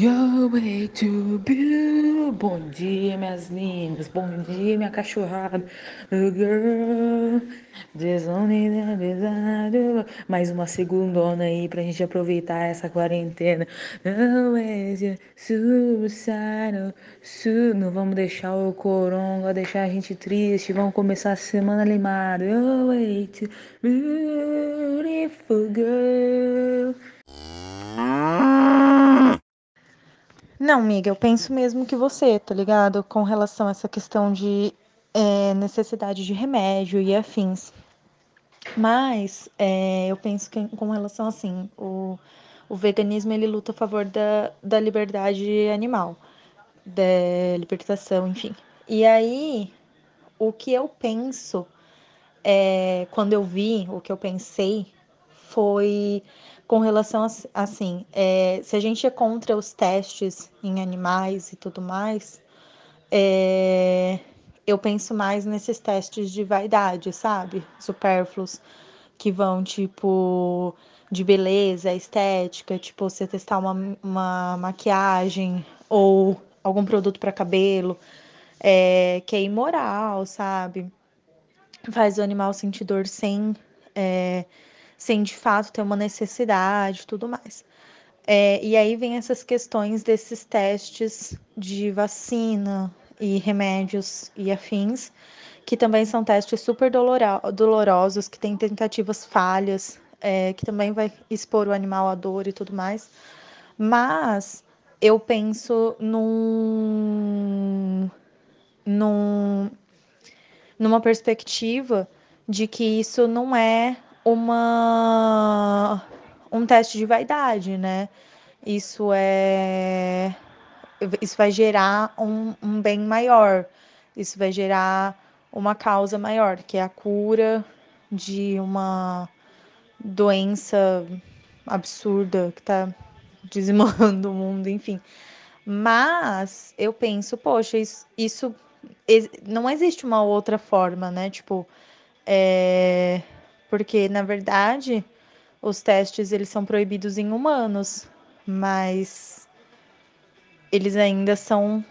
Way to be. Bom dia, minhas lindas. Bom dia, minha cachorrada. Oh, girl. Mais uma segundona aí pra gente aproveitar essa quarentena. É suicidal. Não vamos deixar o coronga deixar a gente triste. Vamos começar a semana animada. Your way to beautiful girl. Não, amiga, eu penso mesmo que você, tá ligado? Com relação a essa questão de é, necessidade de remédio e afins. Mas é, eu penso que com relação assim, o, o veganismo ele luta a favor da, da liberdade animal, da libertação, enfim. E aí, o que eu penso, é, quando eu vi, o que eu pensei foi com relação a, assim, é, se a gente é contra os testes em animais e tudo mais, é, eu penso mais nesses testes de vaidade, sabe? Supérfluos, que vão, tipo, de beleza, estética, tipo, você testar uma, uma maquiagem ou algum produto para cabelo, é, que é imoral, sabe? Faz o animal sentir dor sem. É, sem de fato ter uma necessidade tudo mais. É, e aí vem essas questões desses testes de vacina e remédios e afins, que também são testes super dolorosos, que têm tentativas falhas, é, que também vai expor o animal à dor e tudo mais. Mas eu penso num, num, numa perspectiva de que isso não é uma um teste de vaidade, né? Isso é isso vai gerar um, um bem maior, isso vai gerar uma causa maior, que é a cura de uma doença absurda que está dizimando o mundo, enfim. Mas eu penso, poxa, isso, isso não existe uma outra forma, né? Tipo, é, porque na verdade os testes eles são proibidos em humanos, mas eles ainda são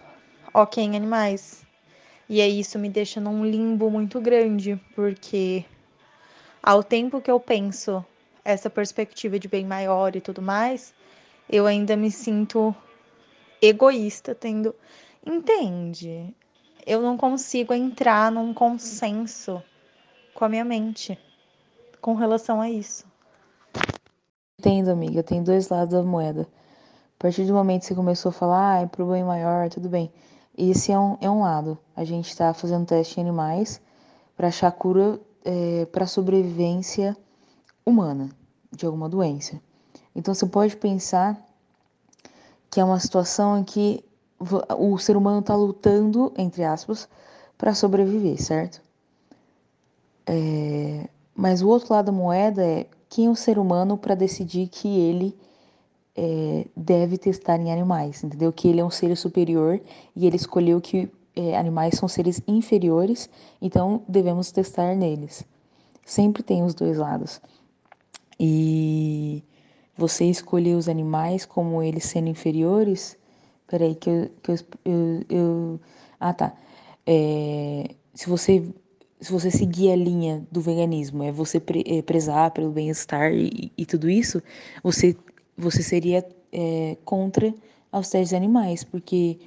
ok em animais. E aí isso me deixa num limbo muito grande, porque ao tempo que eu penso essa perspectiva de bem maior e tudo mais, eu ainda me sinto egoísta tendo. Entende? Eu não consigo entrar num consenso com a minha mente com relação a isso. Entendo, amiga, tem dois lados da moeda. A partir do momento que você começou a falar, ah, é pro bem maior, tudo bem. Esse é um, é um lado. A gente está fazendo teste em animais para achar cura é, para sobrevivência humana de alguma doença. Então você pode pensar que é uma situação em que o ser humano está lutando, entre aspas, para sobreviver, certo? É, mas o outro lado da moeda é quem é o ser humano para decidir que ele é, deve testar em animais, entendeu? Que ele é um ser superior e ele escolheu que é, animais são seres inferiores, então devemos testar neles. Sempre tem os dois lados. E você escolher os animais como eles sendo inferiores. Peraí, que eu. Que eu, eu, eu ah, tá. É, se você se você seguir a linha do veganismo, é você pre é, prezar pelo bem-estar e, e, tudo isso, você, você seria é, contra aos testes animais, porque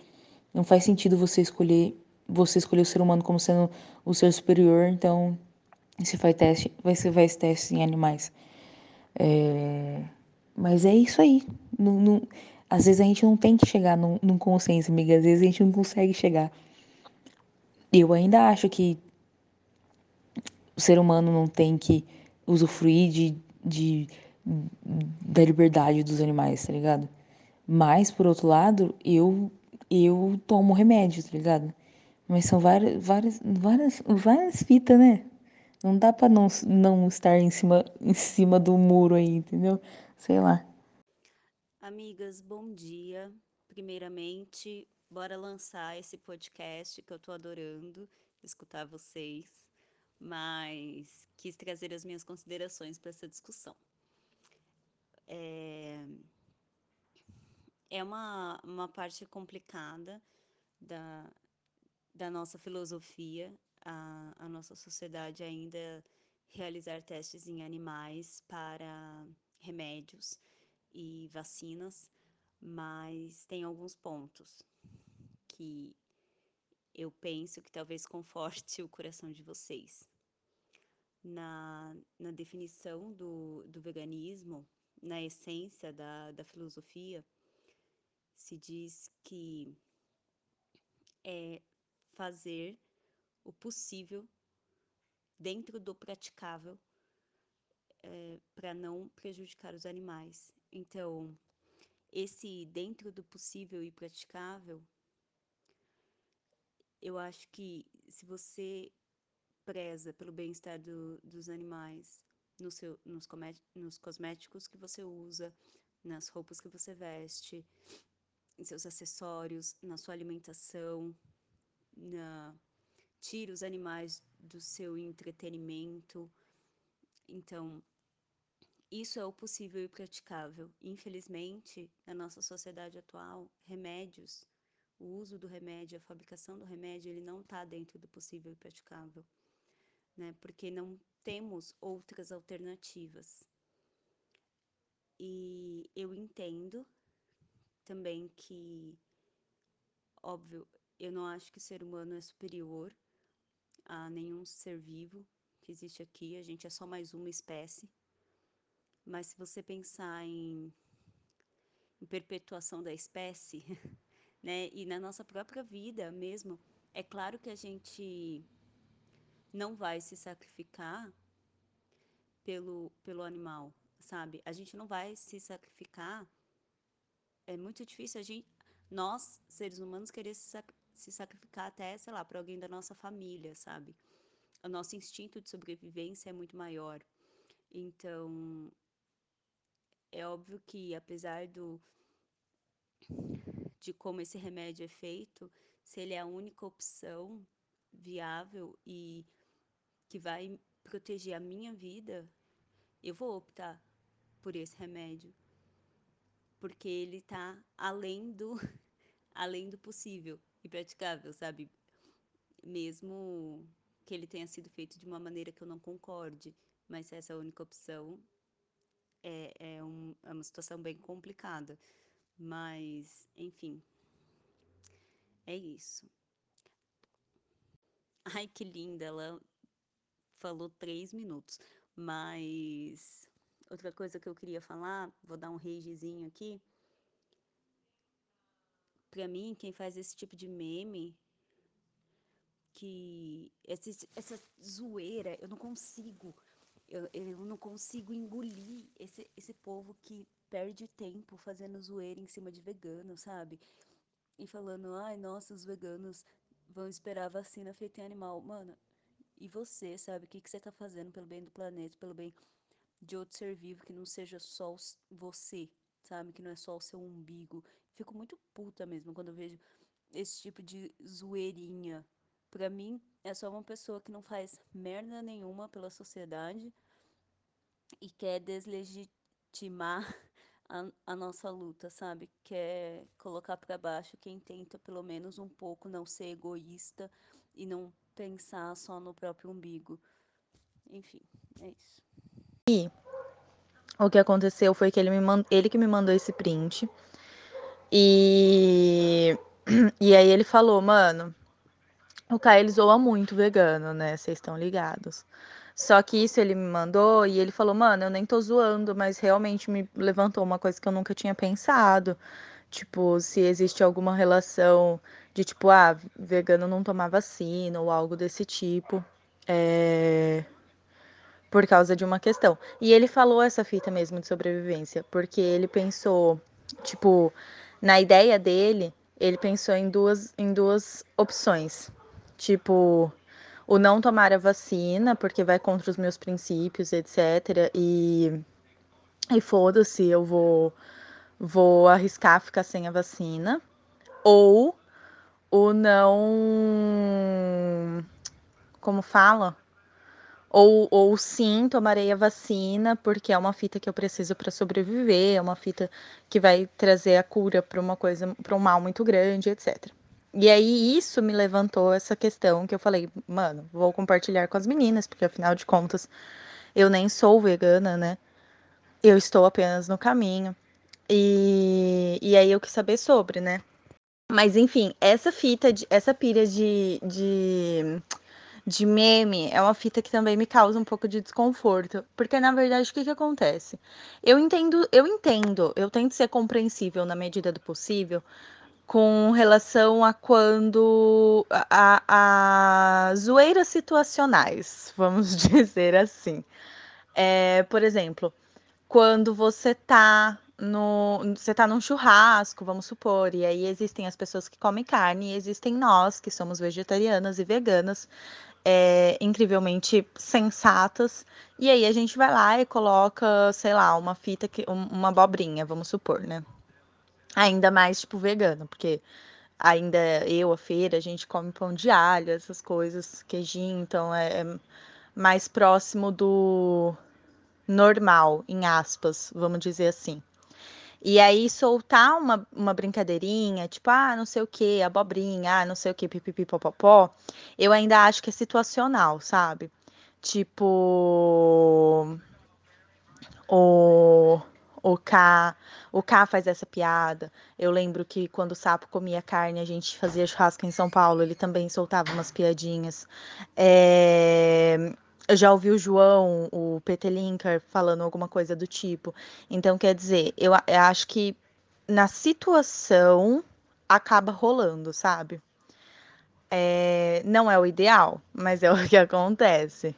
não faz sentido você escolher você escolher o ser humano como sendo o ser superior, então você faz teste, vai ser faz testes em animais. É, mas é isso aí. Não, não, às vezes a gente não tem que chegar num, num consenso, amiga. Às vezes a gente não consegue chegar. Eu ainda acho que ser humano não tem que usufruir de, de, da liberdade dos animais, tá ligado? Mas, por outro lado, eu, eu tomo remédio, tá ligado? Mas são várias, várias, várias, várias fitas, né? Não dá pra não, não estar em cima, em cima do muro aí, entendeu? Sei lá. Amigas, bom dia. Primeiramente, bora lançar esse podcast que eu tô adorando escutar vocês mas quis trazer as minhas considerações para essa discussão. É, é uma, uma parte complicada da, da nossa filosofia, a, a nossa sociedade ainda realizar testes em animais para remédios e vacinas, mas tem alguns pontos que eu penso que talvez conforte o coração de vocês. Na, na definição do, do veganismo, na essência da, da filosofia, se diz que é fazer o possível dentro do praticável é, para não prejudicar os animais. Então, esse dentro do possível e praticável, eu acho que se você preza pelo bem-estar do, dos animais, no seu, nos, nos cosméticos que você usa, nas roupas que você veste, em seus acessórios, na sua alimentação, na tira os animais do seu entretenimento. Então, isso é o possível e praticável. Infelizmente, na nossa sociedade atual, remédios, o uso do remédio, a fabricação do remédio, ele não está dentro do possível e praticável, né? Porque não temos outras alternativas. E eu entendo também que, óbvio, eu não acho que o ser humano é superior a nenhum ser vivo que existe aqui, a gente é só mais uma espécie. Mas se você pensar em, em perpetuação da espécie, né, e na nossa própria vida mesmo, é claro que a gente não vai se sacrificar pelo, pelo animal, sabe? A gente não vai se sacrificar. É muito difícil a gente, nós, seres humanos, querer se, sac se sacrificar até, sei lá, para alguém da nossa família, sabe? O nosso instinto de sobrevivência é muito maior. Então, é óbvio que apesar do de como esse remédio é feito, se ele é a única opção viável e que vai proteger a minha vida, eu vou optar por esse remédio. Porque ele tá além do além do possível e praticável, sabe? Mesmo que ele tenha sido feito de uma maneira que eu não concorde, mas essa é a única opção, é, é, um, é uma situação bem complicada. Mas, enfim, é isso. Ai, que linda, ela falou três minutos. Mas outra coisa que eu queria falar, vou dar um ragezinho aqui. Pra mim, quem faz esse tipo de meme, que esse, essa zoeira, eu não consigo, eu, eu não consigo engolir esse, esse povo que perde tempo fazendo zoeira em cima de vegano, sabe? E falando, ai, nossa, os veganos vão esperar a vacina feita em animal. Mano, e você, sabe? O que, que você tá fazendo pelo bem do planeta, pelo bem de outro ser vivo que não seja só você, sabe? Que não é só o seu umbigo. Fico muito puta mesmo quando eu vejo esse tipo de zoeirinha. Pra mim, é só uma pessoa que não faz merda nenhuma pela sociedade e quer deslegitimar a, a nossa luta, sabe? Quer colocar para baixo quem tenta, pelo menos um pouco, não ser egoísta e não pensar só no próprio umbigo. Enfim, é isso. E o que aconteceu foi que ele, me mand... ele que me mandou esse print. E... e aí ele falou, mano, o Caio ele zoa muito vegano, né? Vocês estão ligados. Só que isso ele me mandou e ele falou, mano, eu nem tô zoando, mas realmente me levantou uma coisa que eu nunca tinha pensado. Tipo, se existe alguma relação de tipo, ah, vegano não tomar vacina ou algo desse tipo. É... Por causa de uma questão. E ele falou essa fita mesmo de sobrevivência, porque ele pensou, tipo, na ideia dele, ele pensou em duas, em duas opções. Tipo, o não tomar a vacina, porque vai contra os meus princípios, etc. E, e foda-se, eu vou, vou arriscar ficar sem a vacina. Ou o não. Como fala? Ou, ou sim, tomarei a vacina, porque é uma fita que eu preciso para sobreviver, é uma fita que vai trazer a cura para uma coisa, para um mal muito grande, etc. E aí isso me levantou essa questão que eu falei, mano, vou compartilhar com as meninas, porque afinal de contas eu nem sou vegana, né? Eu estou apenas no caminho. E, e aí eu quis saber sobre, né? Mas enfim, essa fita, de, essa pilha de, de, de meme é uma fita que também me causa um pouco de desconforto. Porque, na verdade, o que, que acontece? Eu entendo, eu entendo, eu tento ser compreensível na medida do possível com relação a quando a, a, zoeiras situacionais, vamos dizer assim. É, por exemplo, quando você tá no, você tá num churrasco, vamos supor, e aí existem as pessoas que comem carne, e existem nós que somos vegetarianas e veganas, é, incrivelmente sensatas, e aí a gente vai lá e coloca, sei lá, uma fita, que, uma abobrinha, vamos supor, né? Ainda mais, tipo, vegano, porque ainda eu, a feira, a gente come pão de alho, essas coisas, queijinho, então é, é mais próximo do normal, em aspas, vamos dizer assim. E aí soltar uma, uma brincadeirinha, tipo, ah, não sei o que, abobrinha, ah, não sei o que, pipipipopopó, eu ainda acho que é situacional, sabe? Tipo. O o K, o K faz essa piada. Eu lembro que quando o sapo comia carne, a gente fazia churrasco em São Paulo, ele também soltava umas piadinhas. É... Eu já ouvi o João, o PT Linker, falando alguma coisa do tipo. Então, quer dizer, eu, eu acho que na situação acaba rolando, sabe? É... Não é o ideal, mas é o que acontece.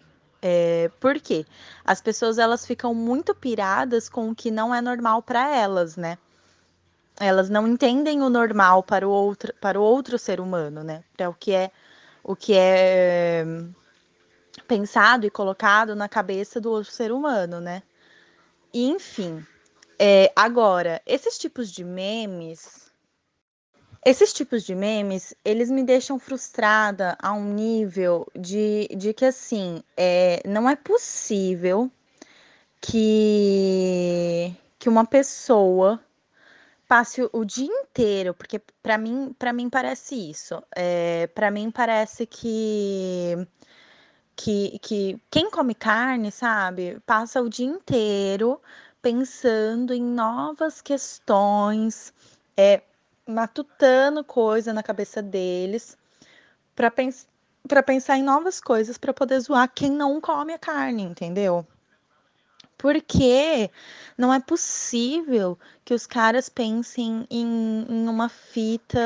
É, por quê? As pessoas elas ficam muito piradas com o que não é normal para elas, né? Elas não entendem o normal para o outro, para o outro ser humano, né? Para o que é o que é pensado e colocado na cabeça do outro ser humano, né? E, enfim, é, agora esses tipos de memes esses tipos de memes, eles me deixam frustrada a um nível de, de que, assim, é, não é possível que, que uma pessoa passe o dia inteiro, porque para mim, para mim parece isso. É, para mim parece que, que, que quem come carne, sabe, passa o dia inteiro pensando em novas questões, é, matutando coisa na cabeça deles para pens para pensar em novas coisas para poder zoar quem não come a carne, entendeu? Porque não é possível que os caras pensem em, em uma fita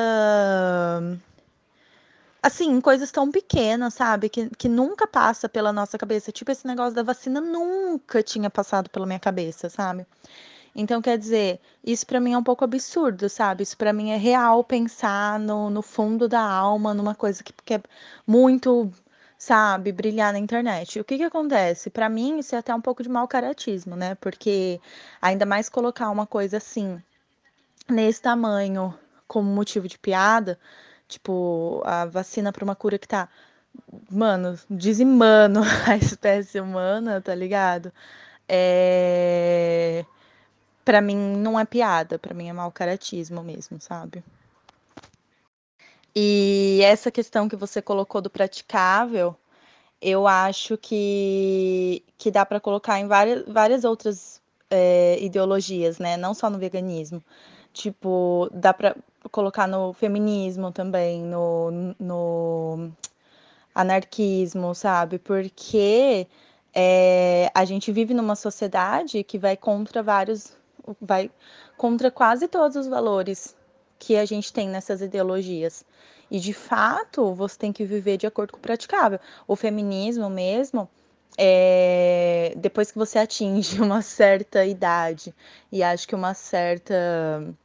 assim, coisas tão pequenas, sabe? Que, que nunca passa pela nossa cabeça. Tipo, esse negócio da vacina nunca tinha passado pela minha cabeça, sabe? Então, quer dizer, isso para mim é um pouco absurdo, sabe? Isso para mim é real pensar no, no fundo da alma, numa coisa que, que é muito, sabe, brilhar na internet. O que que acontece? Para mim, isso é até um pouco de mau caratismo, né? Porque ainda mais colocar uma coisa assim, nesse tamanho, como motivo de piada, tipo, a vacina para uma cura que tá, mano, dizimando a espécie humana, tá ligado? É para mim não é piada, para mim é mau caratismo mesmo, sabe? E essa questão que você colocou do praticável, eu acho que, que dá para colocar em várias, várias outras é, ideologias, né? Não só no veganismo. Tipo, dá para colocar no feminismo também, no, no anarquismo, sabe? Porque é, a gente vive numa sociedade que vai contra vários vai contra quase todos os valores que a gente tem nessas ideologias. E de fato, você tem que viver de acordo com o praticável. O feminismo mesmo, é... depois que você atinge uma certa idade e acho que uma certa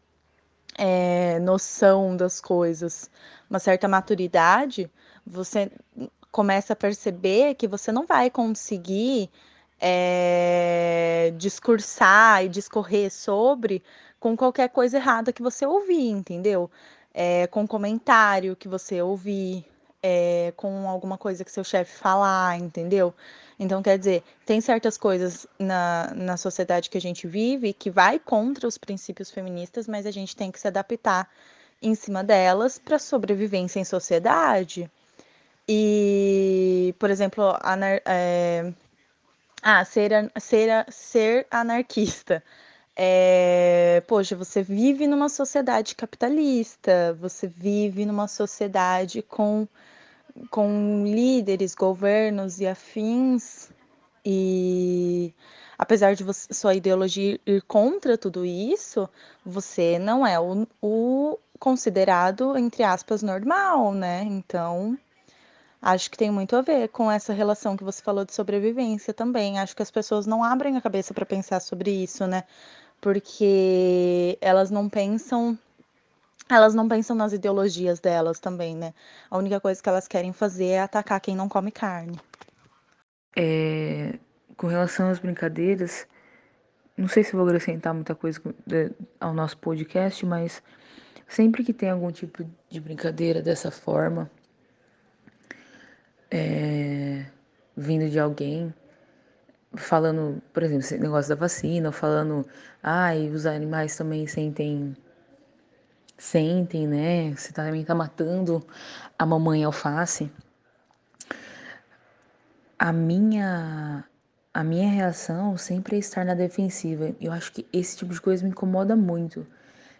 é, noção das coisas, uma certa maturidade, você começa a perceber que você não vai conseguir é, discursar e discorrer sobre com qualquer coisa errada que você ouvir, entendeu? É, com comentário que você ouvir, é, com alguma coisa que seu chefe falar, entendeu? Então, quer dizer, tem certas coisas na, na sociedade que a gente vive que vai contra os princípios feministas, mas a gente tem que se adaptar em cima delas para sobrevivência em sociedade. E, por exemplo, anar é... ah, ser, ser, ser anarquista. É, poxa, você vive numa sociedade capitalista, você vive numa sociedade com, com líderes, governos e afins, e apesar de você, sua ideologia ir contra tudo isso, você não é o, o considerado, entre aspas, normal, né? Então, acho que tem muito a ver com essa relação que você falou de sobrevivência também. Acho que as pessoas não abrem a cabeça para pensar sobre isso, né? porque elas não pensam elas não pensam nas ideologias delas também, né? A única coisa que elas querem fazer é atacar quem não come carne. É, com relação às brincadeiras, não sei se vou acrescentar muita coisa ao nosso podcast, mas sempre que tem algum tipo de brincadeira dessa forma, é, vindo de alguém, falando, por exemplo, esse negócio da vacina, falando, ai, ah, os animais também sentem sentem, né? Você também tá matando a mamãe alface. A minha a minha reação sempre é estar na defensiva. Eu acho que esse tipo de coisa me incomoda muito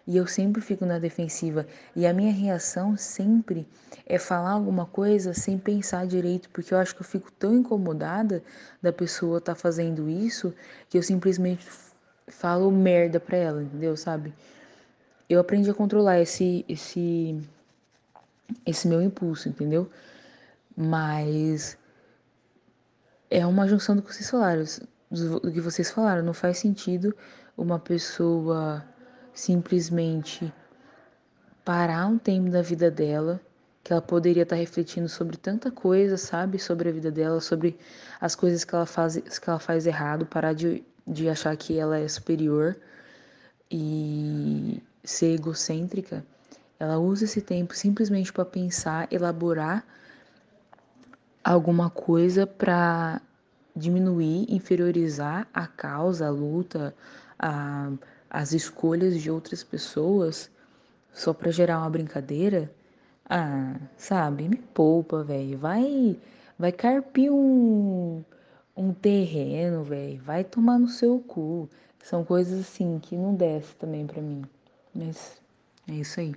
e eu sempre fico na defensiva. E a minha reação sempre é falar alguma coisa sem pensar direito, porque eu acho que eu fico tão incomodada da pessoa estar tá fazendo isso que eu simplesmente falo merda pra ela, entendeu? Sabe? Eu aprendi a controlar esse esse esse meu impulso, entendeu? Mas é uma junção do que vocês falaram, do que vocês falaram, não faz sentido uma pessoa simplesmente parar um tempo da vida dela, que ela poderia estar refletindo sobre tanta coisa, sabe? Sobre a vida dela, sobre as coisas que ela faz, que ela faz errado, parar de, de achar que ela é superior e ser egocêntrica. Ela usa esse tempo simplesmente para pensar, elaborar alguma coisa para diminuir, inferiorizar a causa, a luta, a as escolhas de outras pessoas só para gerar uma brincadeira, ah, sabe, me poupa, velho. Vai, vai carpir um, um terreno, velho. Vai tomar no seu cu. São coisas assim que não desce também para mim. Mas é isso aí.